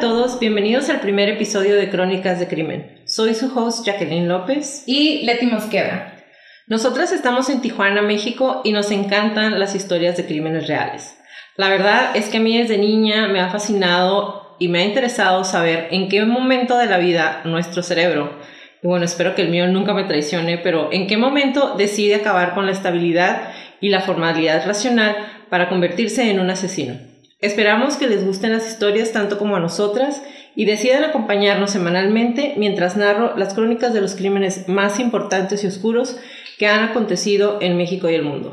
a todos, bienvenidos al primer episodio de Crónicas de Crimen. Soy su host Jacqueline López y Leti Mosqueda. Nosotras estamos en Tijuana, México y nos encantan las historias de crímenes reales. La verdad es que a mí desde niña me ha fascinado y me ha interesado saber en qué momento de la vida nuestro cerebro, y bueno, espero que el mío nunca me traicione, pero en qué momento decide acabar con la estabilidad y la formalidad racional para convertirse en un asesino. Esperamos que les gusten las historias tanto como a nosotras y decidan acompañarnos semanalmente mientras narro las crónicas de los crímenes más importantes y oscuros que han acontecido en México y el mundo.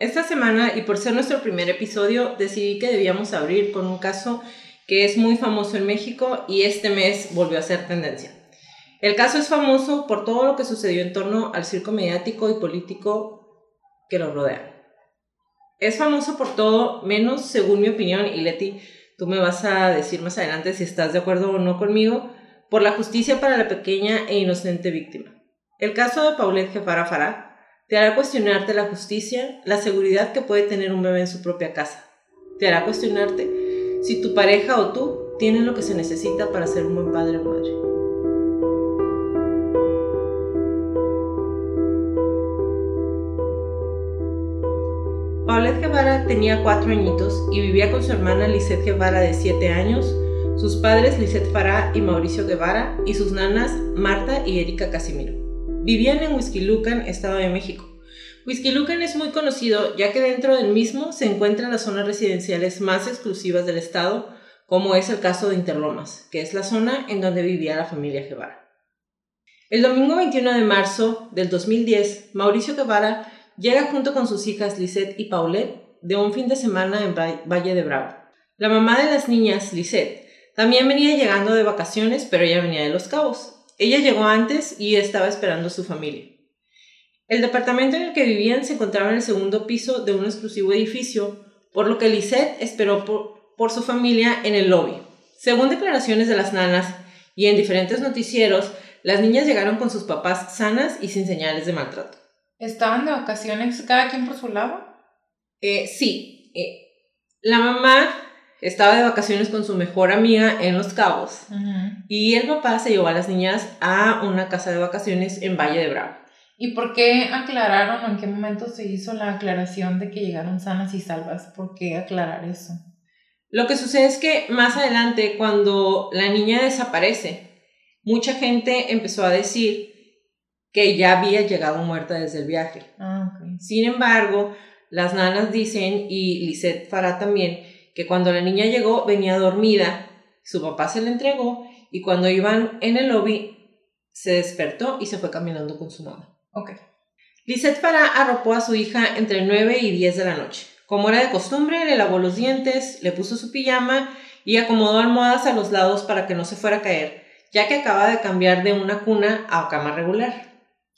Esta semana, y por ser nuestro primer episodio, decidí que debíamos abrir con un caso que es muy famoso en México y este mes volvió a ser tendencia. El caso es famoso por todo lo que sucedió en torno al circo mediático y político que lo rodea. Es famoso por todo, menos según mi opinión, y Leti, tú me vas a decir más adelante si estás de acuerdo o no conmigo, por la justicia para la pequeña e inocente víctima. El caso de Paulette Jefara Farah te hará cuestionarte la justicia, la seguridad que puede tener un bebé en su propia casa. Te hará cuestionarte si tu pareja o tú tienen lo que se necesita para ser un buen padre o madre. Paulette Guevara tenía cuatro añitos y vivía con su hermana Lisette Guevara de siete años, sus padres Lisette Farah y Mauricio Guevara y sus nanas Marta y Erika Casimiro. Vivían en Huizquilucan, Estado de México. Huizquilucan es muy conocido ya que dentro del mismo se encuentran las zonas residenciales más exclusivas del estado, como es el caso de Interlomas, que es la zona en donde vivía la familia Guevara. El domingo 21 de marzo del 2010, Mauricio Guevara llega junto con sus hijas Lisette y Paulette de un fin de semana en Valle de Bravo. La mamá de las niñas, Lisette, también venía llegando de vacaciones, pero ella venía de Los Cabos. Ella llegó antes y estaba esperando a su familia. El departamento en el que vivían se encontraba en el segundo piso de un exclusivo edificio, por lo que Lisette esperó por, por su familia en el lobby. Según declaraciones de las nanas y en diferentes noticieros, las niñas llegaron con sus papás sanas y sin señales de maltrato. ¿Estaban de vacaciones cada quien por su lado? Eh, sí. Eh, la mamá estaba de vacaciones con su mejor amiga en Los Cabos y el papá se llevó a las niñas a una casa de vacaciones en Valle de Bravo. ¿Y por qué aclararon o en qué momento se hizo la aclaración de que llegaron sanas y salvas? ¿Por qué aclarar eso? Lo que sucede es que más adelante, cuando la niña desaparece, mucha gente empezó a decir que ya había llegado muerta desde el viaje. Ah, Sin embargo, las nanas dicen, y Lisette Farah también, que cuando la niña llegó venía dormida, su papá se la entregó y cuando iban en el lobby se despertó y se fue caminando con su mamá. Ok. Lisette Farah arropó a su hija entre 9 y 10 de la noche. Como era de costumbre, le lavó los dientes, le puso su pijama y acomodó almohadas a los lados para que no se fuera a caer, ya que acaba de cambiar de una cuna a cama regular.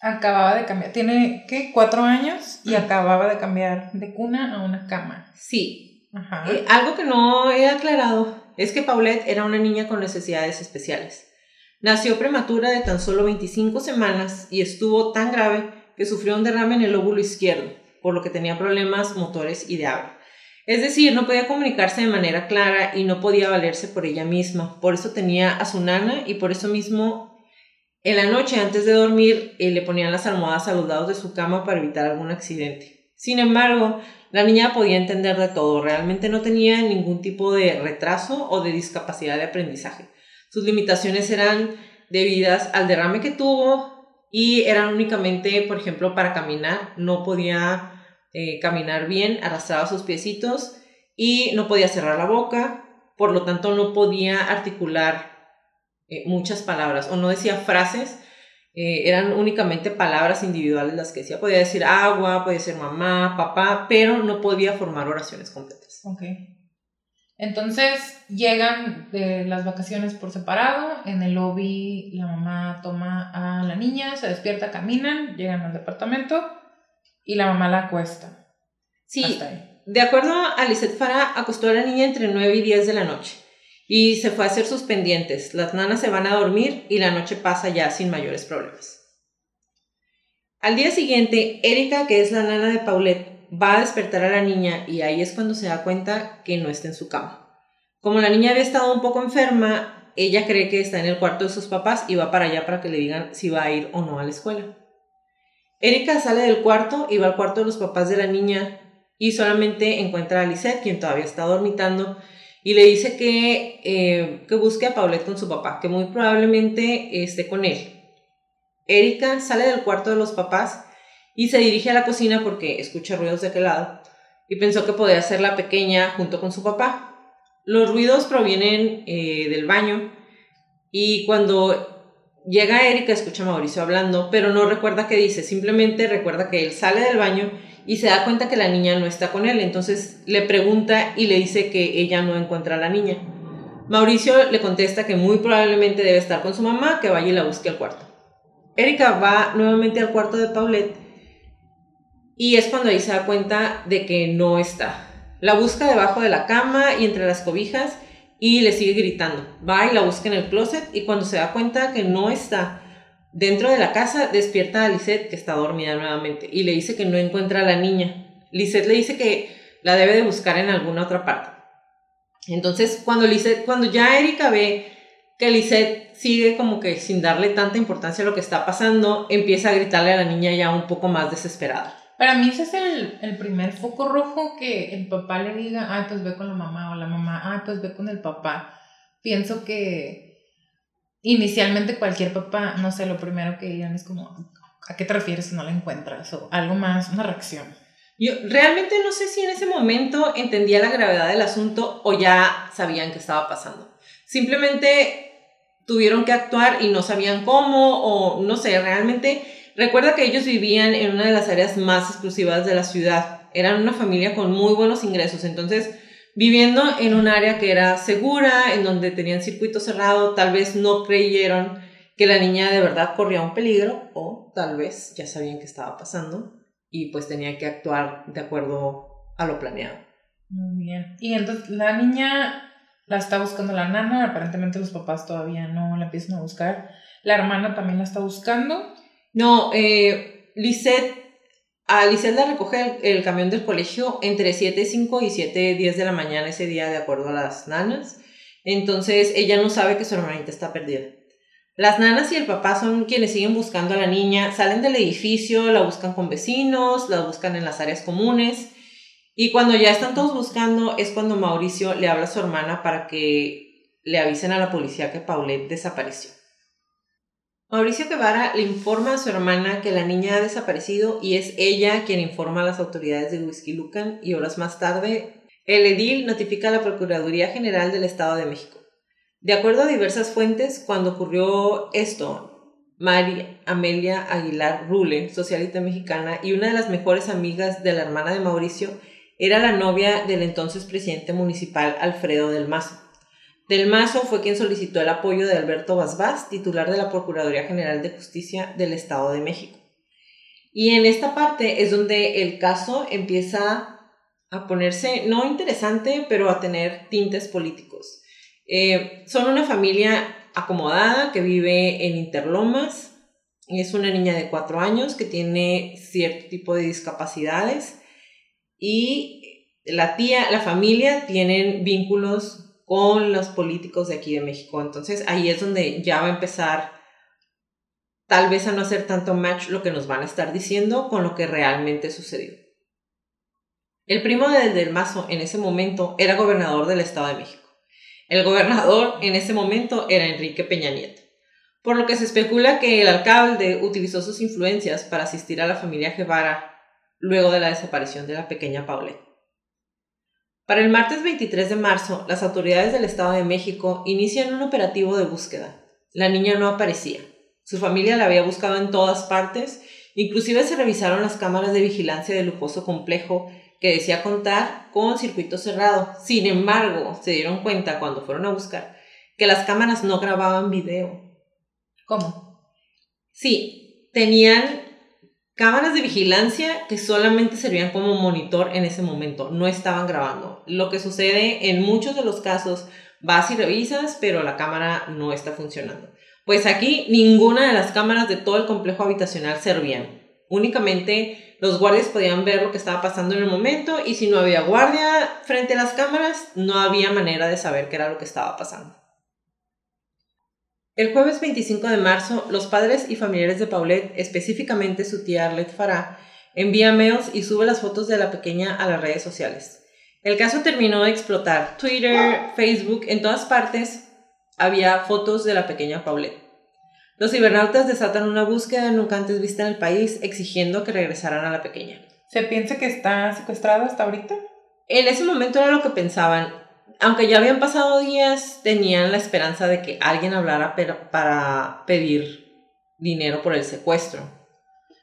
Acababa de cambiar, tiene, ¿qué? Cuatro años y acababa de cambiar de cuna a una cama. Sí. Ajá. Eh, algo que no he aclarado es que Paulette era una niña con necesidades especiales. Nació prematura de tan solo 25 semanas y estuvo tan grave que sufrió un derrame en el lóbulo izquierdo, por lo que tenía problemas motores y de habla. Es decir, no podía comunicarse de manera clara y no podía valerse por ella misma. Por eso tenía a su nana y por eso mismo en la noche, antes de dormir, eh, le ponían las almohadas a los lados de su cama para evitar algún accidente. Sin embargo, la niña podía entender de todo, realmente no tenía ningún tipo de retraso o de discapacidad de aprendizaje. Sus limitaciones eran debidas al derrame que tuvo y eran únicamente, por ejemplo, para caminar. No podía eh, caminar bien, arrastraba sus piecitos y no podía cerrar la boca, por lo tanto no podía articular eh, muchas palabras o no decía frases, eh, eran únicamente palabras individuales las que decía. Podía decir agua, podía decir mamá, papá, pero no podía formar oraciones completas. Ok. Entonces llegan de las vacaciones por separado, en el lobby la mamá toma a la niña, se despierta, caminan, llegan al departamento y la mamá la acuesta. Sí, de acuerdo a Lisette Farah, acostó a la niña entre 9 y 10 de la noche y se fue a hacer sus pendientes. Las nanas se van a dormir y la noche pasa ya sin mayores problemas. Al día siguiente, Erika, que es la nana de Paulette, va a despertar a la niña y ahí es cuando se da cuenta que no está en su cama. Como la niña había estado un poco enferma, ella cree que está en el cuarto de sus papás y va para allá para que le digan si va a ir o no a la escuela. Erika sale del cuarto y va al cuarto de los papás de la niña y solamente encuentra a Lisette, quien todavía está dormitando, y le dice que, eh, que busque a Paulette con su papá, que muy probablemente esté con él. Erika sale del cuarto de los papás y se dirige a la cocina porque escucha ruidos de aquel lado y pensó que podía ser la pequeña junto con su papá. Los ruidos provienen eh, del baño y cuando llega Erika escucha a Mauricio hablando, pero no recuerda qué dice, simplemente recuerda que él sale del baño y se da cuenta que la niña no está con él, entonces le pregunta y le dice que ella no encuentra a la niña. Mauricio le contesta que muy probablemente debe estar con su mamá, que vaya y la busque al cuarto. Erika va nuevamente al cuarto de Paulette y es cuando ahí se da cuenta de que no está. La busca debajo de la cama y entre las cobijas y le sigue gritando. Va y la busca en el closet y cuando se da cuenta que no está dentro de la casa, despierta a Lisette que está dormida nuevamente y le dice que no encuentra a la niña. Lisette le dice que la debe de buscar en alguna otra parte. Entonces, cuando Lisette, cuando ya Erika ve que Lisette sigue como que sin darle tanta importancia a lo que está pasando, empieza a gritarle a la niña ya un poco más desesperada. Para mí ese es el, el, primer foco rojo que el papá le diga, ay, pues ve con la mamá, o la mamá, ay, pues ve con el papá. Pienso que inicialmente cualquier papá, no sé, lo primero que digan es como, ¿a qué te refieres si no la encuentras? O algo más, una reacción. Yo realmente no sé si en ese momento entendía la gravedad del asunto o ya sabían qué estaba pasando. Simplemente tuvieron que actuar y no sabían cómo o no sé, realmente Recuerda que ellos vivían en una de las áreas más exclusivas de la ciudad. Eran una familia con muy buenos ingresos, entonces viviendo en un área que era segura, en donde tenían circuito cerrado, tal vez no creyeron que la niña de verdad corría un peligro o tal vez ya sabían qué estaba pasando y pues tenía que actuar de acuerdo a lo planeado. Muy bien. Y entonces la niña la está buscando la nana, aparentemente los papás todavía no la empiezan a buscar. La hermana también la está buscando no, eh, Lisette, a la recoge el, camión del colegio entre 7.05 y 7.10 de la mañana ese día, de acuerdo a las nanas. Entonces ella no sabe que su hermanita está perdida. Las nanas y el papá son quienes siguen buscando a la niña, salen del edificio, la buscan con vecinos, la buscan en las áreas comunes. Y cuando ya están todos buscando es cuando Mauricio le habla a su hermana para que le avisen a la policía que Paulette desapareció. Mauricio Guevara le informa a su hermana que la niña ha desaparecido y es ella quien informa a las autoridades de Whisky y horas más tarde el edil notifica a la Procuraduría General del Estado de México. De acuerdo a diversas fuentes, cuando ocurrió esto, María Amelia Aguilar Rule, socialista mexicana y una de las mejores amigas de la hermana de Mauricio, era la novia del entonces presidente municipal Alfredo del Mazo. Del Mazo fue quien solicitó el apoyo de Alberto Basbás, titular de la Procuraduría General de Justicia del Estado de México. Y en esta parte es donde el caso empieza a ponerse, no interesante, pero a tener tintes políticos. Eh, son una familia acomodada que vive en Interlomas. Es una niña de cuatro años que tiene cierto tipo de discapacidades y la tía, la familia tienen vínculos con los políticos de aquí de México. Entonces ahí es donde ya va a empezar tal vez a no hacer tanto match lo que nos van a estar diciendo con lo que realmente sucedió. El primo del Del Mazo en ese momento era gobernador del Estado de México. El gobernador en ese momento era Enrique Peña Nieto, por lo que se especula que el alcalde utilizó sus influencias para asistir a la familia Guevara luego de la desaparición de la pequeña Paulette. Para el martes 23 de marzo, las autoridades del Estado de México inician un operativo de búsqueda. La niña no aparecía. Su familia la había buscado en todas partes, inclusive se revisaron las cámaras de vigilancia del lujoso complejo que decía contar con circuito cerrado. Sin embargo, se dieron cuenta cuando fueron a buscar que las cámaras no grababan video. ¿Cómo? Sí, tenían cámaras de vigilancia que solamente servían como monitor en ese momento, no estaban grabando. Lo que sucede en muchos de los casos, vas y revisas, pero la cámara no está funcionando. Pues aquí ninguna de las cámaras de todo el complejo habitacional servían. únicamente los guardias podían ver lo que estaba pasando en el momento y si no había guardia frente a las cámaras, no había manera de saber qué era lo que estaba pasando. El jueves 25 de marzo, los padres y familiares de Paulette, específicamente su tía Arlette Farah, envía mails y sube las fotos de la pequeña a las redes sociales. El caso terminó de explotar. Twitter, Facebook, en todas partes había fotos de la pequeña Paulette. Los cibernautas desatan una búsqueda nunca antes vista en el país, exigiendo que regresaran a la pequeña. ¿Se piensa que está secuestrada hasta ahorita? En ese momento era lo que pensaban aunque ya habían pasado días, tenían la esperanza de que alguien hablara para pedir dinero por el secuestro.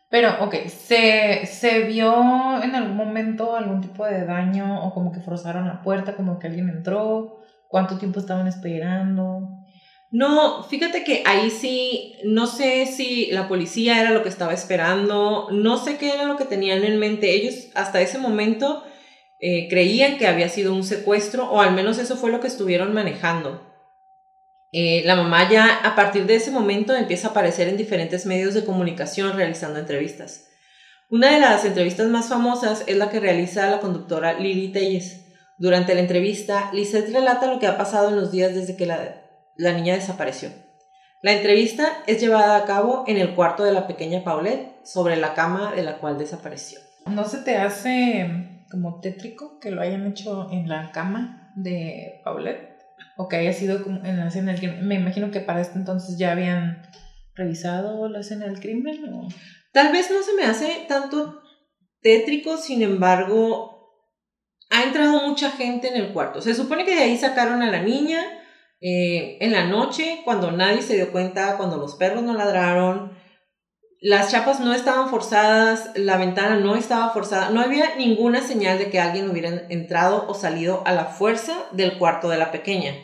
Pero, ok, ¿se, ¿se vio en algún momento algún tipo de daño o como que forzaron la puerta, como que alguien entró? ¿Cuánto tiempo estaban esperando? No, fíjate que ahí sí, no sé si la policía era lo que estaba esperando, no sé qué era lo que tenían en mente. Ellos hasta ese momento eh, creían que había sido un secuestro, o al menos eso fue lo que estuvieron manejando. Eh, la mamá ya a partir de ese momento empieza a aparecer en diferentes medios de comunicación realizando entrevistas. Una de las entrevistas más famosas es la que realiza la conductora Lily Telles. Durante la entrevista, Lisette relata lo que ha pasado en los días desde que la, la niña desapareció. La entrevista es llevada a cabo en el cuarto de la pequeña Paulette, sobre la cama de la cual desapareció. ¿No se te hace como tétrico que lo hayan hecho en la cama de Paulette o que haya sido como en la escena del crimen. Me imagino que para este entonces ya habían revisado la escena del crimen o... Tal vez no se me hace tanto tétrico, sin embargo, ha entrado mucha gente en el cuarto. Se supone que de ahí sacaron a la niña eh, en la noche, cuando nadie se dio cuenta, cuando los perros no ladraron, las chapas no estaban forzadas, la ventana no estaba forzada, no había ninguna señal de que alguien hubiera entrado o salido a la fuerza del cuarto de la pequeña.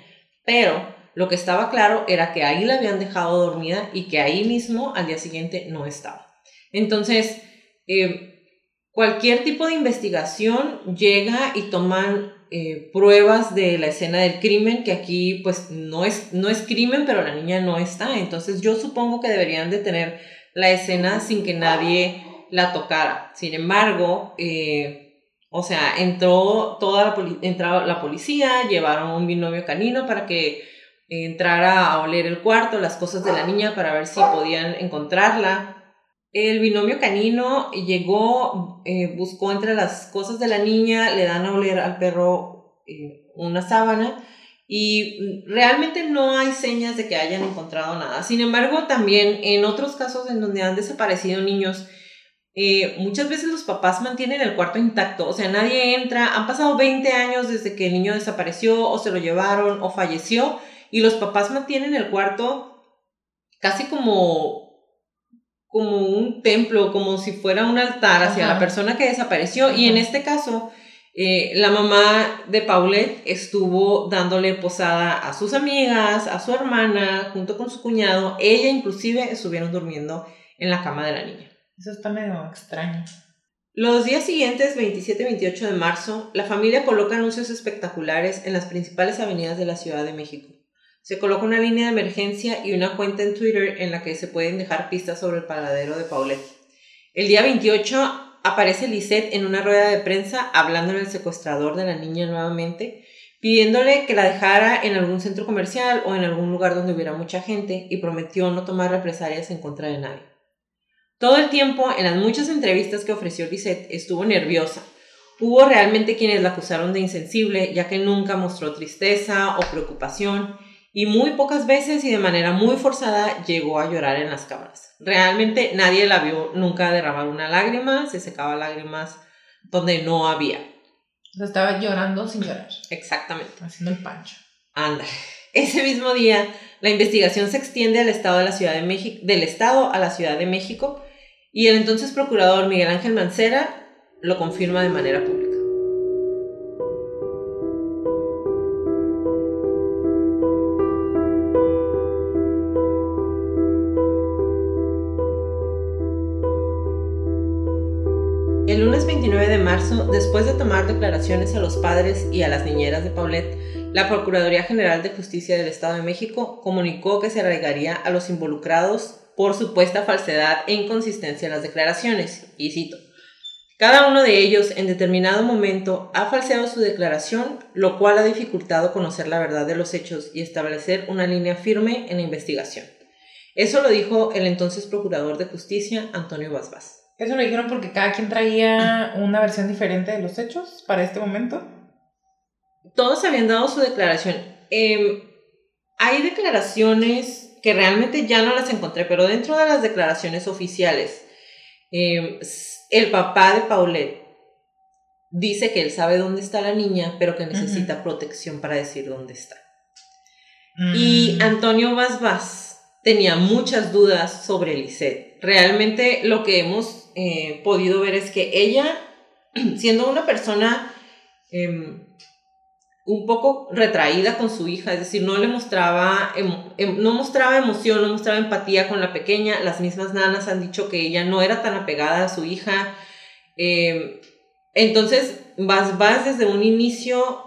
Pero lo que estaba claro era que ahí la habían dejado dormida y que ahí mismo al día siguiente no estaba. Entonces, eh, cualquier tipo de investigación llega y toman eh, pruebas de la escena del crimen, que aquí pues no es, no es crimen, pero la niña no está. Entonces yo supongo que deberían de tener la escena sin que nadie la tocara. Sin embargo, eh, o sea, entró toda la, la policía, llevaron un binomio canino para que entrara a oler el cuarto, las cosas de la niña para ver si podían encontrarla. El binomio canino llegó, eh, buscó entre las cosas de la niña, le dan a oler al perro eh, una sábana y realmente no hay señas de que hayan encontrado nada. Sin embargo, también en otros casos en donde han desaparecido niños, eh, muchas veces los papás mantienen el cuarto intacto, o sea, nadie entra, han pasado 20 años desde que el niño desapareció o se lo llevaron o falleció y los papás mantienen el cuarto casi como como un templo, como si fuera un altar hacia la persona que desapareció. Y en este caso eh, la mamá de Paulette estuvo dándole posada a sus amigas, a su hermana, junto con su cuñado. Ella inclusive estuvieron durmiendo en la cama de la niña. Eso está medio extraño. Los días siguientes, 27 y 28 de marzo, la familia coloca anuncios espectaculares en las principales avenidas de la Ciudad de México. Se coloca una línea de emergencia y una cuenta en Twitter en la que se pueden dejar pistas sobre el paradero de Paulette. El día 28 aparece Lisette en una rueda de prensa hablándole al secuestrador de la niña nuevamente, pidiéndole que la dejara en algún centro comercial o en algún lugar donde hubiera mucha gente y prometió no tomar represalias en contra de nadie. Todo el tiempo, en las muchas entrevistas que ofreció Lisette, estuvo nerviosa. Hubo realmente quienes la acusaron de insensible, ya que nunca mostró tristeza o preocupación, y muy pocas veces y de manera muy forzada llegó a llorar en las cámaras. Realmente nadie la vio nunca derramar una lágrima, se secaba lágrimas donde no había. O estaba llorando sin llorar. Exactamente. Haciendo el pancho. Anda. Ese mismo día, la investigación se extiende al estado de la Ciudad de México, del estado a la Ciudad de México, y el entonces procurador Miguel Ángel Mancera lo confirma de manera pública. Después de tomar declaraciones a los padres y a las niñeras de Paulette, la Procuraduría General de Justicia del Estado de México comunicó que se arraigaría a los involucrados por supuesta falsedad e inconsistencia en las declaraciones. Y cito, cada uno de ellos en determinado momento ha falseado su declaración, lo cual ha dificultado conocer la verdad de los hechos y establecer una línea firme en la investigación. Eso lo dijo el entonces procurador de justicia, Antonio Basbás. ¿Eso lo dijeron porque cada quien traía una versión diferente de los hechos para este momento? Todos habían dado su declaración. Em, hay declaraciones que realmente ya no las encontré, pero dentro de las declaraciones oficiales, em, el papá de Paulette dice que él sabe dónde está la niña, pero que necesita protección para decir dónde está. Y mm. Antonio Vaz tenía muchas dudas sobre Lisette. Realmente lo que hemos eh, podido ver es que ella, siendo una persona em, un poco retraída con su hija, es decir, no le mostraba, em, no mostraba emoción, no mostraba empatía con la pequeña. Las mismas nanas han dicho que ella no era tan apegada a su hija. Em, entonces, Vas Vas desde un inicio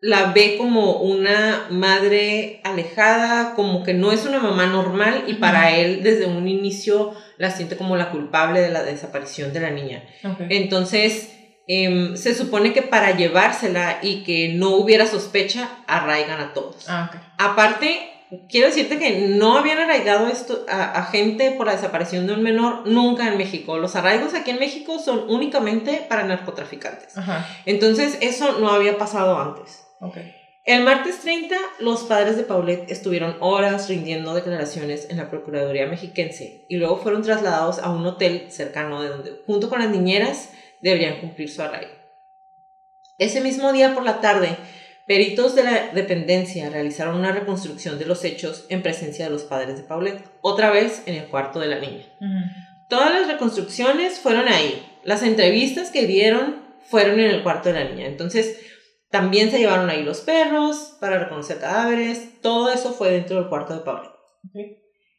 la ve como una madre alejada, como que no es una mamá normal y para él desde un inicio la siente como la culpable de la desaparición de la niña. Entonces, Em, se supone que para llevársela y que no hubiera sospecha, arraigan a todos. Ah, Aparte, quiero decirte que no habían arraigado esto a, gente por la desaparición de un menor nunca en México. Los arraigos aquí en México son únicamente para narcotraficantes. Entonces, eso no había pasado antes. El martes 30, los padres de Paulette estuvieron horas rindiendo declaraciones en la Procuraduría Mexiquense y luego fueron trasladados a un hotel cercano de donde, junto con las niñeras, deberían cumplir su arraigo. Ese mismo día por la tarde, peritos de la dependencia realizaron una reconstrucción de los hechos en presencia de los padres de Paulette, otra vez en el cuarto de la niña. Todas las reconstrucciones fueron ahí. Las entrevistas que dieron fueron en el cuarto de la niña. Entonces, también se llevaron ahí los perros para reconocer cadáveres. Todo eso fue dentro del cuarto de Paulette.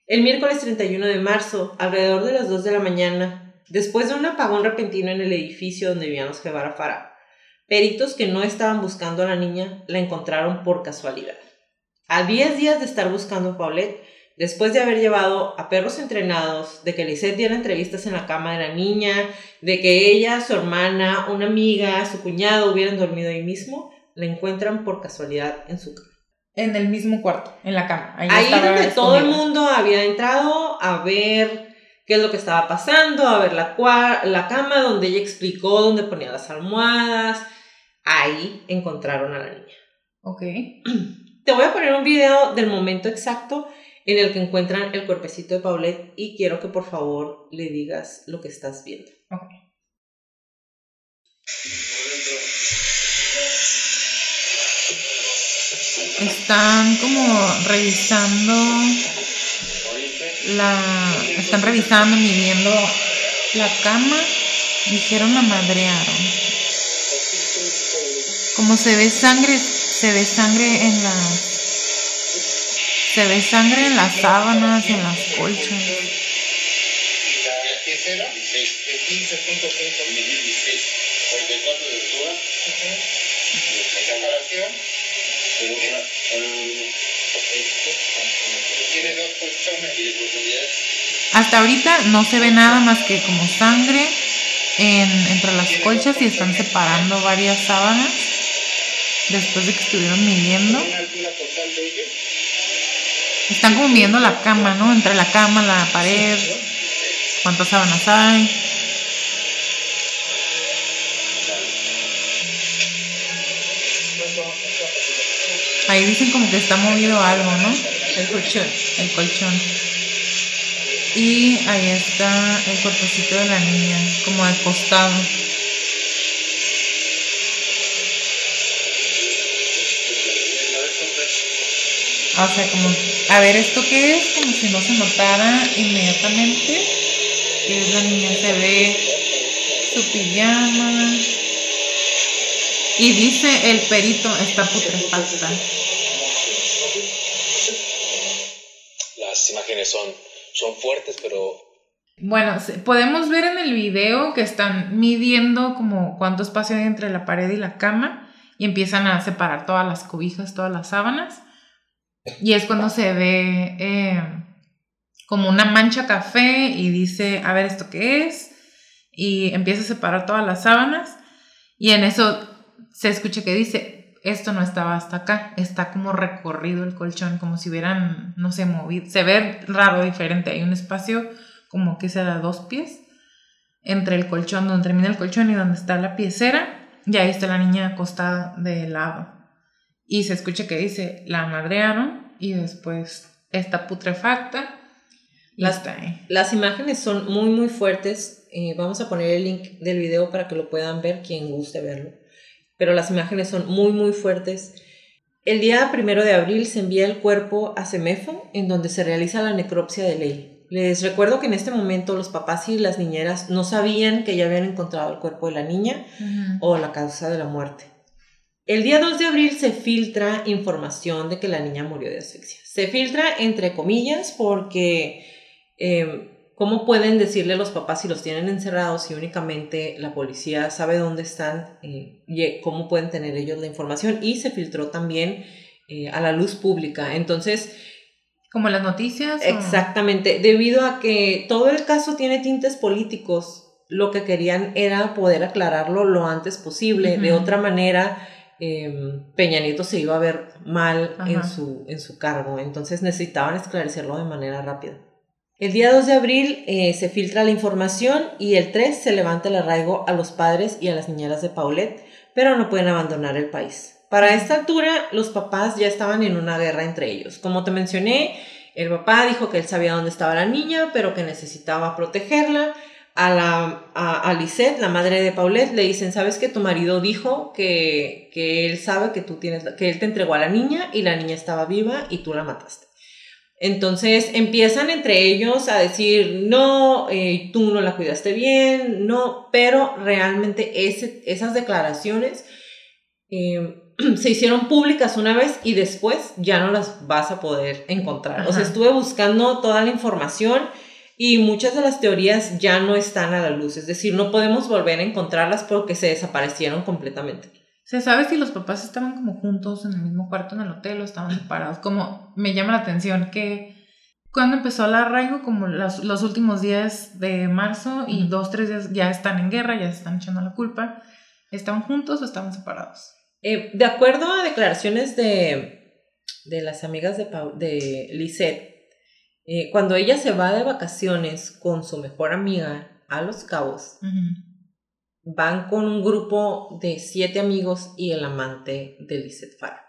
El miércoles 31 de marzo, alrededor de las 2 de la mañana, Después de un apagón repentino en el edificio donde vivían los Guevara Farah, peritos que no estaban buscando a la niña la encontraron por casualidad. A 10 días de estar buscando a Paulette, después de haber llevado a perros entrenados, de que Lisette diera entrevistas en la cama de la niña, de que ella, su hermana, una amiga, su cuñado hubieran dormido ahí mismo, la encuentran por casualidad en su cama. En el mismo cuarto, en la cama. Ahí, ahí donde todo el mundo había entrado a ver qué es lo que estaba pasando, a ver la, la cama donde ella explicó dónde ponía las almohadas. Ahí encontraron a la niña. Ok. Te voy a poner un video del momento exacto en el que encuentran el cuerpecito de Paulette y quiero que por favor le digas lo que estás viendo. Están como revisando la están revisando, midiendo la cama, dijeron la madrearon. Como se ve sangre, se ve sangre en las se ve sangre en las sábanas, en las colchas. Hasta ahorita no se ve nada más que como sangre entre las colchas y están separando varias sábanas después de que estuvieron midiendo. Están como midiendo la cama, ¿no? Entre la cama, la pared, cuántas sábanas hay. Ahí dicen como que está movido algo, ¿no? El colchón. El colchón. Y ahí está el cuerpecito de la niña, como acostado. O sea, como, a ver, ¿esto qué es? Como si no se notara inmediatamente que la niña. Se ve su pijama. Y dice el perito está putrefacta. Las imágenes son son fuertes, pero... Bueno, podemos ver en el video que están midiendo como cuánto espacio hay entre la pared y la cama y empiezan a separar todas las cobijas, todas las sábanas. Y es cuando se ve eh, como una mancha café y dice, a ver, ¿esto qué es? Y empieza a separar todas las sábanas y en eso se escucha que dice, esto no estaba hasta acá, está como recorrido el colchón, como si hubieran, no sé, movido, se ve raro, diferente, hay un espacio como que será dos pies entre el colchón, donde termina el colchón y donde está la piecera, y ahí está la niña acostada de lado. Y se escucha que dice, la madrearon y después está putrefacta. Las, las imágenes son muy, muy fuertes. Eh, vamos a poner el link del video para que lo puedan ver, quien guste verlo. Pero las imágenes son muy, muy fuertes. El día primero de abril se envía el cuerpo a Semefo, en donde se realiza la necropsia de ley. Les recuerdo que en este momento los papás y las niñeras no sabían que ya habían encontrado el cuerpo de la niña o la causa de la muerte. El día 2 de abril se filtra información de que la niña murió de asfixia. Se filtra entre comillas porque eh, ¿cómo pueden decirle a los papás si los tienen encerrados y únicamente la policía sabe dónde están eh, y cómo pueden tener ellos la información? Y se filtró también eh, a la luz pública. Entonces, como las noticias. Exactamente, debido a que todo el caso tiene tintes políticos, lo que querían era poder aclararlo lo antes posible. De otra manera, em, Peña Nieto se iba a ver mal en su, en su cargo, entonces necesitaban esclarecerlo de manera rápida. El día 2 de abril eh, se filtra la información y el 3 se levanta el arraigo a los padres y a las niñeras de Paulette, pero no pueden abandonar el país. Para esta altura, los papás ya estaban en una guerra entre ellos. Como te mencioné, el papá dijo que él sabía dónde estaba la niña, pero que necesitaba protegerla. A, la, a, Lisette, la madre de Paulette, le dicen, ¿sabes que tu marido dijo que, que él sabe que tú tienes, que él te entregó a la niña y la niña estaba viva y tú la mataste? Entonces empiezan entre ellos a decir, no, eh, tú no la cuidaste bien, no, pero realmente ese, esas declaraciones eh, se hicieron públicas una vez y después ya no las vas a poder encontrar. O sea, estuve buscando toda la información y muchas de las teorías ya no están a la luz. Es decir, no podemos volver a encontrarlas porque se desaparecieron completamente. ¿Se sabe si los papás estaban como juntos en el mismo cuarto en el hotel o estaban separados? Como me llama la atención que cuando empezó el arraigo, como los, los últimos días de marzo y dos, tres días ya están en guerra, ya se están echando la culpa, ¿estaban juntos o estaban separados? Eh, de acuerdo a declaraciones de, de las amigas de, de Lisette, eh, cuando ella se va de vacaciones con su mejor amiga a Los Cabos, van con un grupo de siete amigos y el amante de Lisette Farah.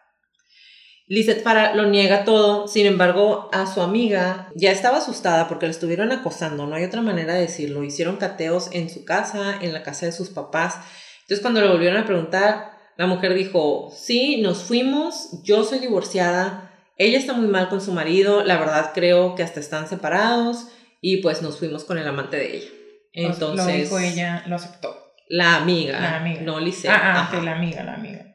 Lisette Farah lo niega todo, sin embargo, a su amiga ya estaba asustada porque la estuvieron acosando, no hay otra manera de decirlo. Hicieron cateos en su casa, en la casa de sus papás. Entonces, cuando le volvieron a preguntar, la mujer dijo, sí, nos fuimos, yo soy divorciada, ella está muy mal con su marido, la verdad creo que hasta están separados y pues nos fuimos con el amante de ella. Entonces... Lo dijo ella, lo aceptó. La amiga, la amiga. no Lisette. Ah, ah la amiga, la amiga.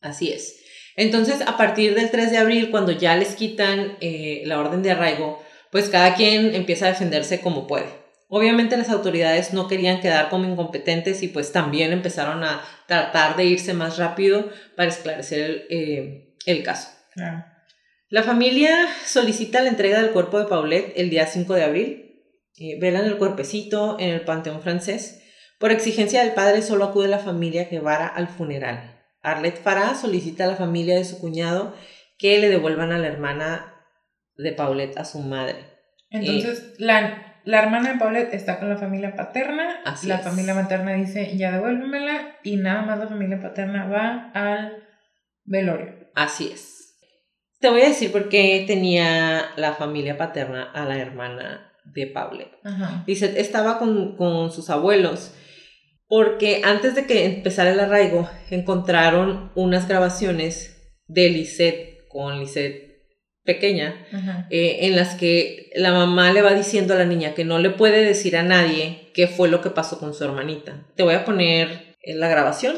Así es. Entonces, a partir del 3 de abril, cuando ya les quitan eh, la orden de arraigo, pues cada quien empieza a defenderse como puede. Obviamente las autoridades no querían quedar como incompetentes y pues también empezaron a tratar de irse más rápido para esclarecer el, eh, caso. La familia solicita la entrega del cuerpo de Paulette el día 5 de abril. Eh, velan el cuerpecito en el Panteón francés. Por exigencia del padre solo acude la familia Guevara al funeral. Arlette Farah solicita a la familia de su cuñado que le devuelvan a la hermana de Paulette a su madre. Entonces, la, la hermana de Paulette está con la familia paterna. la familia materna dice, ya devuélvemela. Y nada más la familia paterna va al velorio. Así es. Te voy a decir por qué tenía la familia paterna a la hermana de Paulette. Dice, estaba con, con sus abuelos. Porque antes de que empezara el arraigo, encontraron unas grabaciones de Lisette con Lisette pequeña, eh, en las que la mamá le va diciendo a la niña que no le puede decir a nadie qué fue lo que pasó con su hermanita. Te voy a poner en la grabación.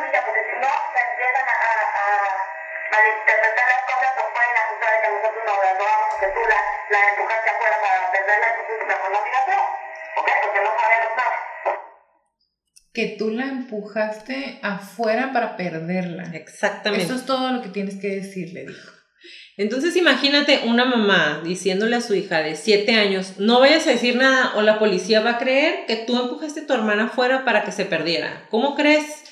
porque si no, se a, a, a malinterpretar las cosas, nos pueden acusar de que nosotros nos graduamos, que tú la, la empujaste afuera para perderla, entonces mejor no digas ¿ok? Porque no sabemos nada. Que tú la empujaste afuera para perderla. Exactamente. Eso es todo lo que tienes que decirle, dijo. Entonces imagínate una mamá diciéndole a su hija de 7 años, no vayas a decir nada o la policía va a creer que tú empujaste a tu hermana afuera para que se perdiera. ¿Cómo crees?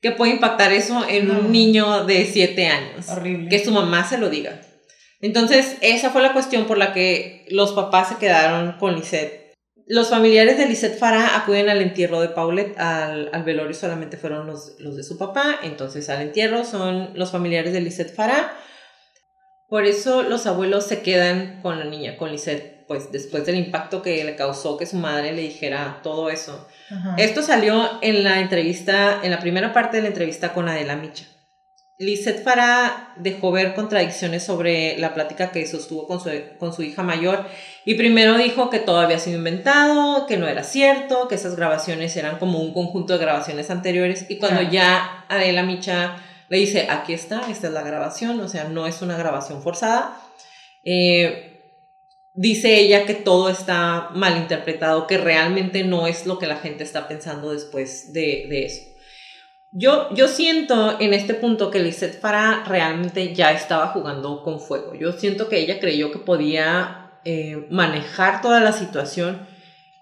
Que puede impactar eso en un niño de 7 años? Horrible. Que su mamá se lo diga. Entonces esa fue la cuestión por la que los papás se quedaron con Lisette los familiares de Lisette Farah acuden al entierro de Paulette, al, al velorio solamente fueron los, los, de su papá, entonces al entierro son los familiares de Lisette Farah. Por eso los abuelos se quedan con la niña, con Lisette, pues después del impacto que le causó que su madre le dijera todo eso. Ajá. Esto salió en la entrevista, en la primera parte de la entrevista con Adela Micha. Lisette Farah dejó ver contradicciones sobre la plática que sostuvo con su, con su hija mayor y primero dijo que todo había sido inventado, que no era cierto, que esas grabaciones eran como un conjunto de grabaciones anteriores y cuando ya Adela Micha le dice, aquí está, esta es la grabación, o sea, no es una grabación forzada, eh, dice ella que todo está mal interpretado, que realmente no es lo que la gente está pensando después de, de eso. Yo, yo siento en este punto que Lisette Farah realmente ya estaba jugando con fuego. Yo siento que ella creyó que podía eh, manejar toda la situación,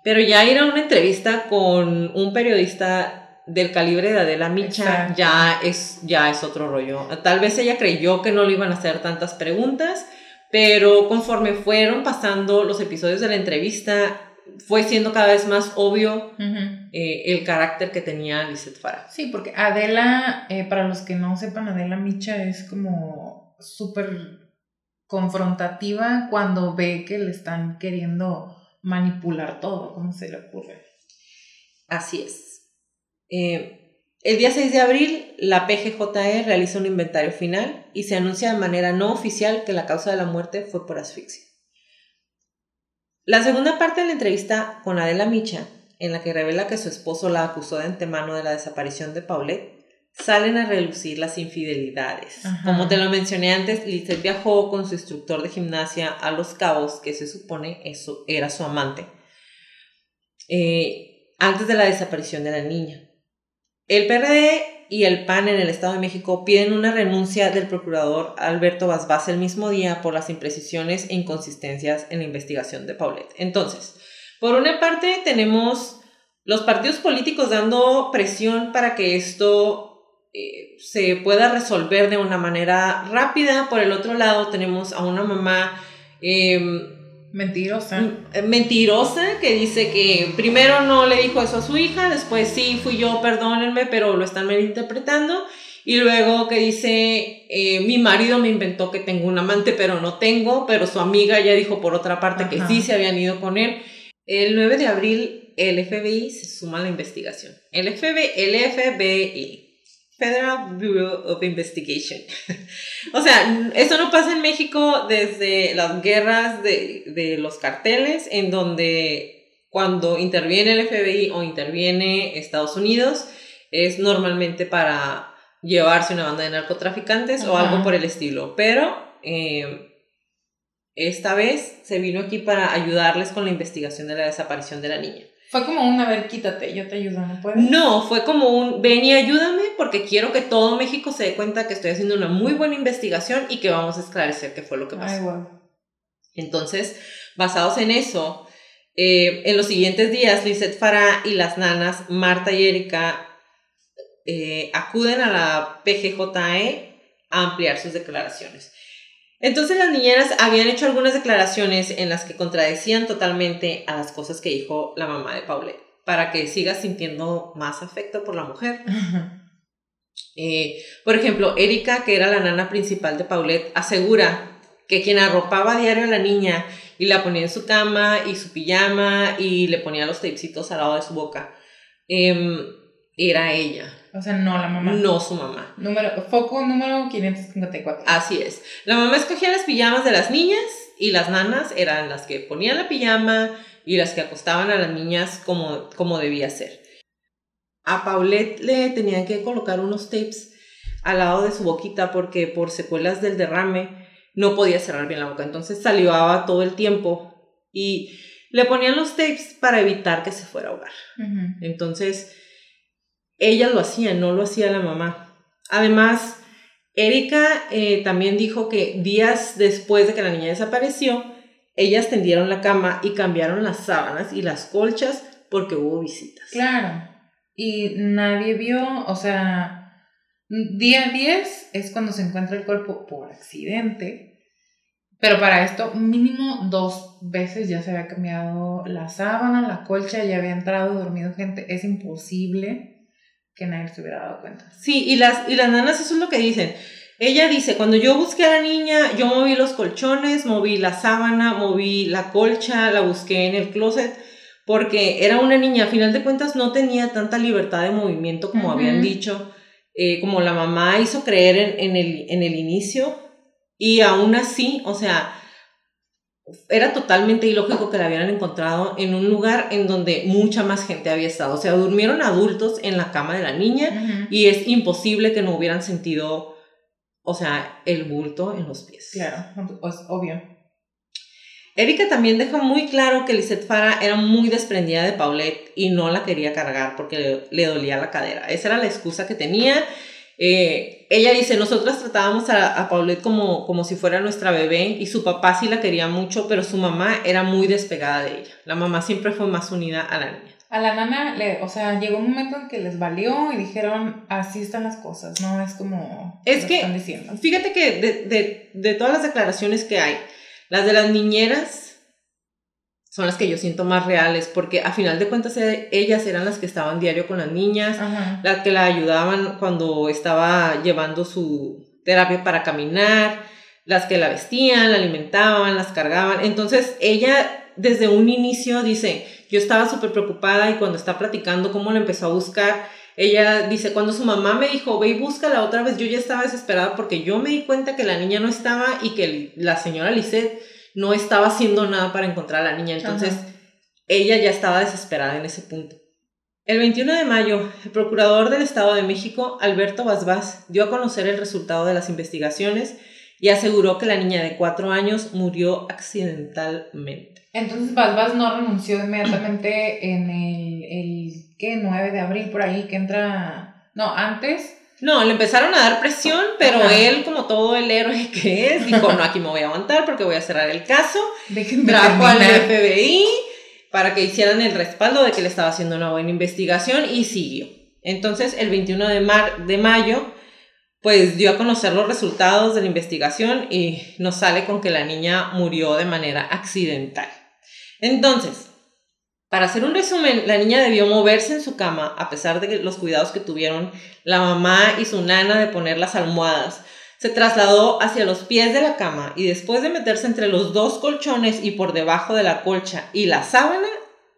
pero ya ir a una entrevista con un periodista del calibre de Adela Micha ya es, ya es otro rollo. Tal vez ella creyó que no le iban a hacer tantas preguntas, pero conforme fueron pasando los episodios de la entrevista, fue siendo cada vez más obvio uh -huh. eh, el carácter que tenía Lisette Farah. Sí, porque Adela, eh, para los que no sepan, Adela Micha es como súper confrontativa cuando ve que le están queriendo manipular todo, ¿cómo se le ocurre? Así es. Eh, el día 6 de abril, la PGJE realiza un inventario final y se anuncia de manera no oficial que la causa de la muerte fue por asfixia. La segunda parte de la entrevista con Adela Micha, en la que revela que su esposo la acusó de antemano de la desaparición de Paulette, salen a relucir las infidelidades. Ajá. Como te lo mencioné antes, Lizeth viajó con su instructor de gimnasia a Los Cabos, que se supone eso era su amante, eh, antes de la desaparición de la niña. El PRD y el PAN en el Estado de México piden una renuncia del procurador Alberto Basbás el mismo día por las imprecisiones e inconsistencias en la investigación de Paulette. Entonces, por una parte tenemos los partidos políticos dando presión para que esto eh, se pueda resolver de una manera rápida. Por el otro lado tenemos a una mamá... Eh, Mentirosa. Mentirosa, que dice que primero no le dijo eso a su hija, después sí fui yo, perdónenme, pero lo están malinterpretando. Y luego que dice, eh, mi marido me inventó que tengo un amante, pero no tengo, pero su amiga ya dijo por otra parte Ajá. que sí se habían ido con él. El 9 de abril, el FBI se suma a la investigación. El FBI, el FBI Federal Bureau of Investigation. o sea, eso no pasa en México desde las guerras de, de, los carteles, en donde cuando interviene el FBI o interviene Estados Unidos, es normalmente para llevarse una banda de narcotraficantes Ajá. o algo por el estilo. Pero eh, esta vez se vino aquí para ayudarles con la investigación de la desaparición de la niña. Fue como un, a ver, quítate, yo te ayudo, ¿no puedes? No, fue como un, ven y ayúdame porque quiero que todo México se dé cuenta que estoy haciendo una muy buena investigación y que vamos a esclarecer qué fue lo que pasó. Ay, wow. Entonces, basados en eso, eh, en los siguientes días, Lizeth Farah y las nanas, Marta y Erika, eh, acuden a la PGJE a ampliar sus declaraciones. Entonces las niñeras habían hecho algunas declaraciones en las que contradecían totalmente a las cosas que dijo la mamá de Paulette, para que siga sintiendo más afecto por la mujer. Eh, por ejemplo, Erika, que era la nana principal de Paulette, asegura que quien arropaba a diario a la niña y la ponía en su cama y su pijama y le ponía los tapecitos al lado de su boca, eh, era ella. O sea, no la mamá. No su mamá. Número, foco número 554. Así es. La mamá escogía las pijamas de las niñas y las nanas eran las que ponían la pijama y las que acostaban a las niñas como, como debía ser. A Paulette le tenían que colocar unos tapes al lado de su boquita porque por secuelas del derrame no podía cerrar bien la boca. Entonces salivaba todo el tiempo y le ponían los tapes para evitar que se fuera a ahogar. Uh -huh. Entonces ella lo hacía, no lo hacía la mamá. Además, Erika eh, también dijo que días después de que la niña desapareció, ellas tendieron la cama y cambiaron las sábanas y las colchas porque hubo visitas. Claro. Y nadie vio, o sea, día 10 es cuando se encuentra el cuerpo por accidente. Pero para esto, mínimo dos veces ya se había cambiado la sábana, la colcha, ya había entrado dormido gente. Es imposible que nadie se hubiera dado cuenta. Sí, y las, y las nanas eso es lo que dicen. Ella dice, cuando yo busqué a la niña, yo moví los colchones, moví la sábana, moví la colcha, la busqué en el closet, porque era una niña, a final de cuentas no tenía tanta libertad de movimiento como habían dicho, eh, como la mamá hizo creer en, en, el, en el inicio, y aún así, o sea, era totalmente ilógico que la hubieran encontrado en un lugar en donde mucha más gente había estado. O sea, durmieron adultos en la cama de la niña y es imposible que no hubieran sentido, o sea, el bulto en los pies. Claro, pues obvio. Erika también deja muy claro que Lisette Farah era muy desprendida de Paulette y no la quería cargar porque le, le dolía la cadera. Esa era la excusa que tenía eh, ella dice, nosotras tratábamos a, a, Paulette como, como si fuera nuestra bebé y su papá sí la quería mucho, pero su mamá era muy despegada de ella. La mamá siempre fue más unida a la niña. A la nana, le, o sea, llegó un momento en que les valió y dijeron, así están las cosas, ¿no? Es como... Es que, están diciendo. fíjate que de, de, de todas las declaraciones que hay, las de las niñeras son las que yo siento más reales, porque a final de cuentas eh, ellas eran las que estaban diario con las niñas, las que la ayudaban cuando estaba llevando su terapia para caminar, las que la vestían, la alimentaban, las cargaban. Entonces ella desde un inicio dice, yo estaba súper preocupada y cuando está platicando cómo la empezó a buscar, ella dice, cuando su mamá me dijo, ve y búscala otra vez, yo ya estaba desesperada porque yo me di cuenta que la niña no estaba y que la señora Lisette no estaba haciendo nada para encontrar a la niña. Entonces, ella ya estaba desesperada en ese punto. El 21 de mayo, el procurador del Estado de México, Alberto Basbás, dio a conocer el resultado de las investigaciones y aseguró que la niña de cuatro años murió accidentalmente. Entonces Basbás no renunció inmediatamente en el, el ¿qué? 9 de abril, por ahí, que entra... No, antes no, le empezaron a dar presión, pero él, como todo el héroe que es, dijo, no, aquí me voy a aguantar porque voy a cerrar el caso. Trajo al FBI para que hicieran el respaldo de que le estaba haciendo una buena investigación y siguió. Entonces, el 21 de, mar de mayo, pues dio a conocer los resultados de la investigación y nos sale con que la niña murió de manera accidental. Entonces, para hacer un resumen, la niña debió moverse en su cama a pesar de los cuidados que tuvieron la mamá y su nana de poner las almohadas. Se trasladó hacia los pies de la cama y después de meterse entre los dos colchones y por debajo de la colcha y la sábana,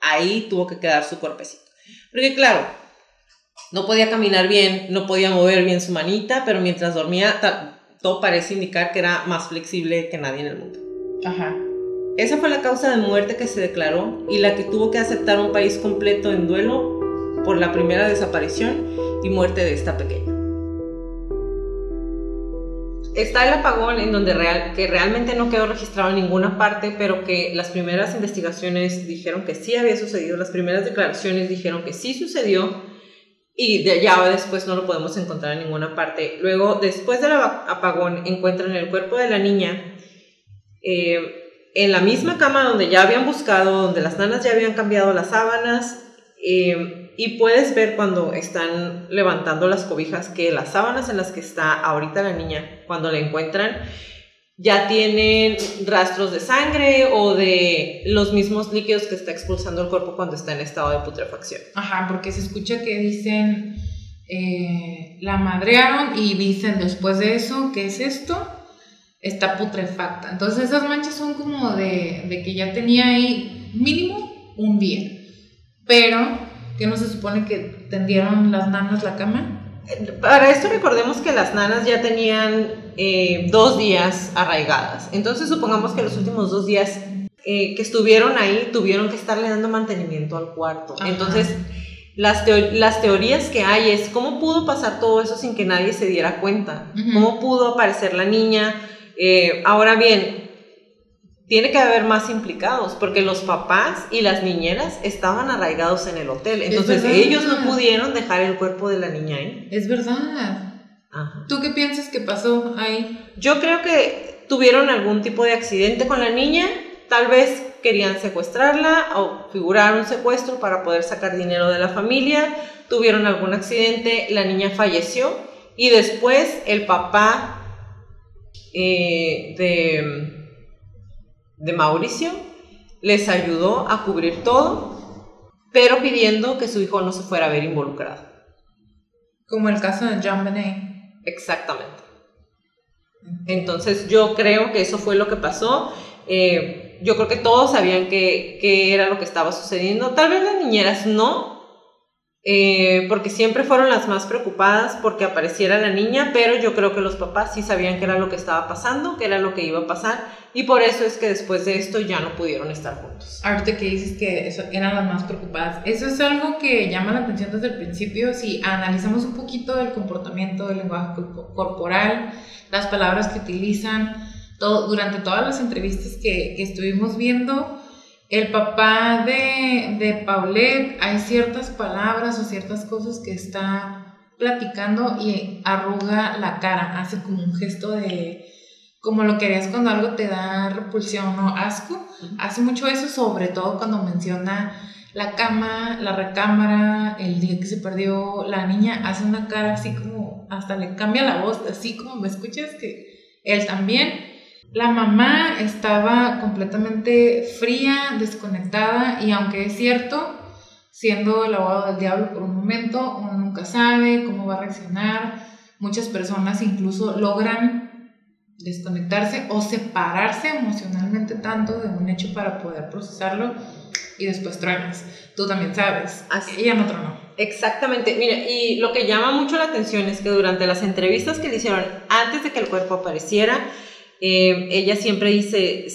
ahí tuvo que quedar su cuerpecito. Porque claro, no podía caminar bien, no podía mover bien su manita, pero mientras dormía todo parece indicar que era más flexible que nadie en el mundo. Ajá. Esa fue la causa de muerte que se declaró y la que tuvo que aceptar un país completo en duelo por la primera desaparición y muerte de esta pequeña. Está el apagón en donde real, que realmente no quedó registrado en ninguna parte, pero que las primeras investigaciones dijeron que sí había sucedido, las primeras declaraciones dijeron que sí sucedió y de, ya después no lo podemos encontrar en ninguna parte. Luego, después del apagón, encuentran el cuerpo de la niña. Eh, en la misma cama donde ya habían buscado, donde las nanas ya habían cambiado las sábanas, eh, y puedes ver cuando están levantando las cobijas que las sábanas en las que está ahorita la niña, cuando la encuentran, ya tienen rastros de sangre o de los mismos líquidos que está expulsando el cuerpo cuando está en estado de putrefacción. Ajá, porque se escucha que dicen, eh, la madrearon y dicen después de eso, ¿qué es esto? Está putrefacta. Entonces esas manchas son como de, de que ya tenía ahí mínimo un día. Pero, ¿qué no se supone que tendieron las nanas la cama? Para esto recordemos que las nanas ya tenían eh, dos días arraigadas. Entonces supongamos que los últimos dos días eh, que estuvieron ahí tuvieron que estarle dando mantenimiento al cuarto. Entonces las, las teorías que hay es cómo pudo pasar todo eso sin que nadie se diera cuenta. Cómo pudo aparecer la niña, eh, ahora bien, tiene que haber más implicados, porque los papás y las niñeras estaban arraigados en el hotel. Entonces ellos no pudieron dejar el cuerpo de la niña ahí. Es verdad. ¿Tú qué piensas que pasó ahí? Yo creo que tuvieron algún tipo de accidente con la niña, tal vez querían secuestrarla o figurar un secuestro para poder sacar dinero de la familia, tuvieron algún accidente, la niña falleció y después el papá eh, de, de Mauricio les ayudó a cubrir todo, pero pidiendo que su hijo no se fuera a ver involucrado. Como el caso de John Benet. Exactamente. Entonces yo creo que eso fue lo que pasó. Eh, yo creo que todos sabían que, era lo que estaba sucediendo. Tal vez las niñeras no, eh, porque siempre fueron las más preocupadas porque apareciera la niña, pero yo creo que los papás sí sabían que era lo que estaba pasando, que era lo que iba a pasar, y por eso es que después de esto ya no pudieron estar juntos. Ahorita que dices que eso, eran las más preocupadas, eso es algo que llama la atención desde el principio, si analizamos un poquito del comportamiento, del lenguaje corporal, las palabras que utilizan, todo, durante todas las entrevistas que, que estuvimos viendo, el papá de, de Paulette, hay ciertas palabras o ciertas cosas que está platicando y arruga la cara, hace como un gesto de, como lo que harías cuando algo te da repulsión o asco, hace mucho eso, sobre todo cuando menciona la cama, la recámara, el día que se perdió la niña, hace una cara así como, hasta le cambia la voz, así como me escuchas, que él también. La mamá estaba completamente fría, desconectada y aunque es cierto, siendo el abogado del diablo por un momento, uno nunca sabe cómo va a reaccionar. Muchas personas incluso logran desconectarse o separarse emocionalmente tanto de un hecho para poder procesarlo y después truenas. Tú también sabes. Así. Ella no tronó. Exactamente. Mira, y lo que llama mucho la atención es que durante las entrevistas que le hicieron antes de que el cuerpo apareciera, eh, ella siempre dice,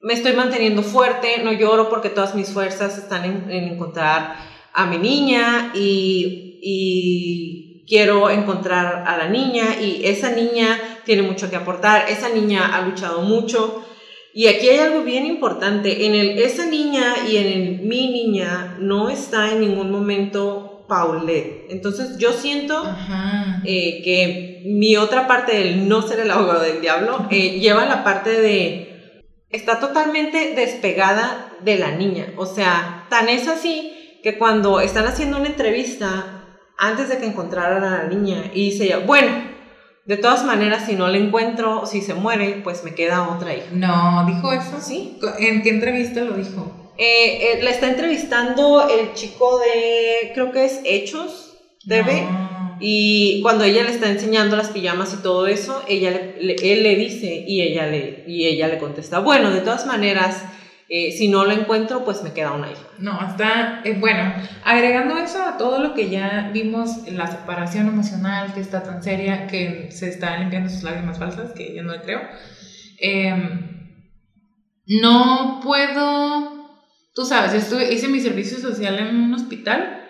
me estoy manteniendo fuerte, no lloro porque todas mis fuerzas están en, encontrar a mi niña y, y, quiero encontrar a la niña y esa niña tiene mucho que aportar, esa niña ha luchado mucho. Y aquí hay algo bien importante, en el esa niña y en el mi niña no está en ningún momento Paulette. Entonces yo siento eh, que mi otra parte del no ser el abogado del diablo eh, lleva la parte de... está totalmente despegada de la niña. O sea, tan es así que cuando están haciendo una entrevista antes de que encontraran a la niña y dice ella, bueno, de todas maneras, si no la encuentro, si se muere, pues me queda otra hija. No, dijo eso. Sí. ¿En qué entrevista lo dijo? Eh, eh, la está entrevistando el chico de, creo que es Hechos, debe. Y cuando ella le está enseñando las pijamas y todo eso, ella él le dice y ella le, y ella le contesta, bueno, de todas maneras, eh, si no lo encuentro, pues me queda una hija. No, está, bueno, agregando eso a todo lo que ya vimos, la separación emocional que está tan seria, que se está limpiando sus lágrimas falsas, que yo no le creo, no puedo Tú sabes, yo estuve, hice mi servicio social en un hospital.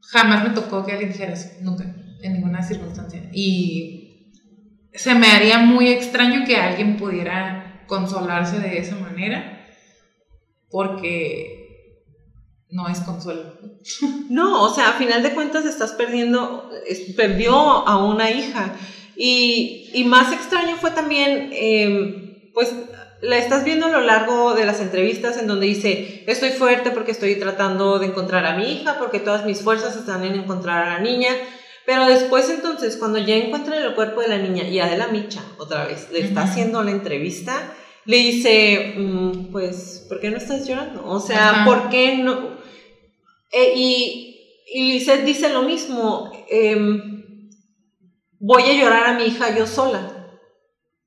Jamás me tocó que alguien dijera eso, nunca, en ninguna circunstancia. Y se me haría muy extraño que alguien pudiera consolarse de esa manera, porque no es consuelo. No, o sea, a final de cuentas estás perdiendo, perdió a una hija. Y, más extraño fue también, eh, pues, la estás viendo a lo largo de las entrevistas en donde dice, estoy fuerte porque estoy tratando de encontrar a mi hija, porque todas mis fuerzas están en encontrar a la niña. Pero después entonces, cuando ya encuentra el cuerpo de la niña y Adela Micha, otra vez, le está haciendo la entrevista, le dice, mm, pues, ¿por qué no estás llorando? O sea, ¿por qué no? Eh, y, y Lizeth dice lo mismo, em, voy a llorar a mi hija yo sola.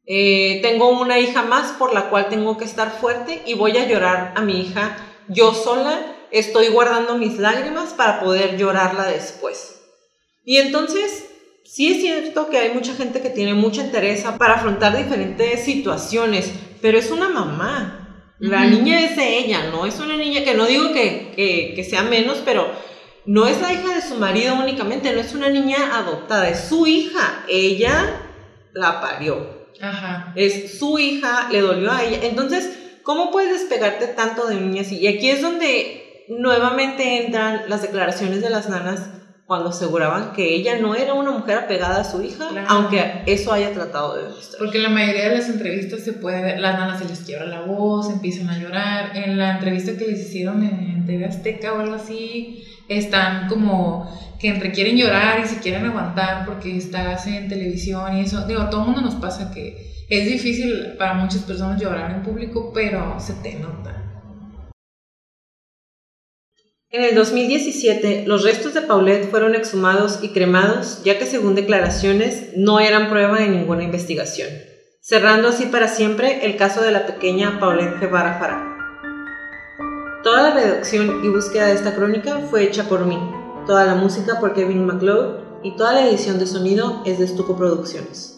Eh, tengo una hija más por la cual tengo que estar fuerte y voy a llorar a mi hija yo sola. Estoy guardando mis lágrimas para poder llorarla después. Y entonces, sí es cierto que hay mucha gente que tiene mucha interés para afrontar diferentes situaciones, pero es una mamá. La niña es de ella, no es una niña que no digo que, que, que sea menos, pero no es la hija de su marido únicamente, no es una niña adoptada, es su hija. Ella la parió. Ajá. Es su hija, le dolió a ella. Entonces, ¿cómo puedes despegarte tanto de niñas? Y aquí es donde nuevamente entran las declaraciones de las nanas cuando aseguraban que ella no era una mujer apegada a su hija, Claro. aunque eso haya tratado de demostrar. Porque en la mayoría de las entrevistas se puede ver, las nanas se les quiebra la voz, empiezan a llorar. En la entrevista que les hicieron en TV Azteca o algo así, están como que entre quieren llorar y se quieren aguantar porque estás en televisión y eso. Digo, a todo mundo nos pasa que es difícil para muchas personas llorar en público, pero se te nota. En el 2017, los restos de Paulette fueron exhumados y cremados, ya que según declaraciones no eran prueba de ninguna investigación, cerrando así para siempre el caso de la pequeña Paulette Guevara Farah. Toda la redacción y búsqueda de esta crónica fue hecha por mí, toda la música por Kevin MacLeod y toda la edición de sonido es de Estuco Producciones.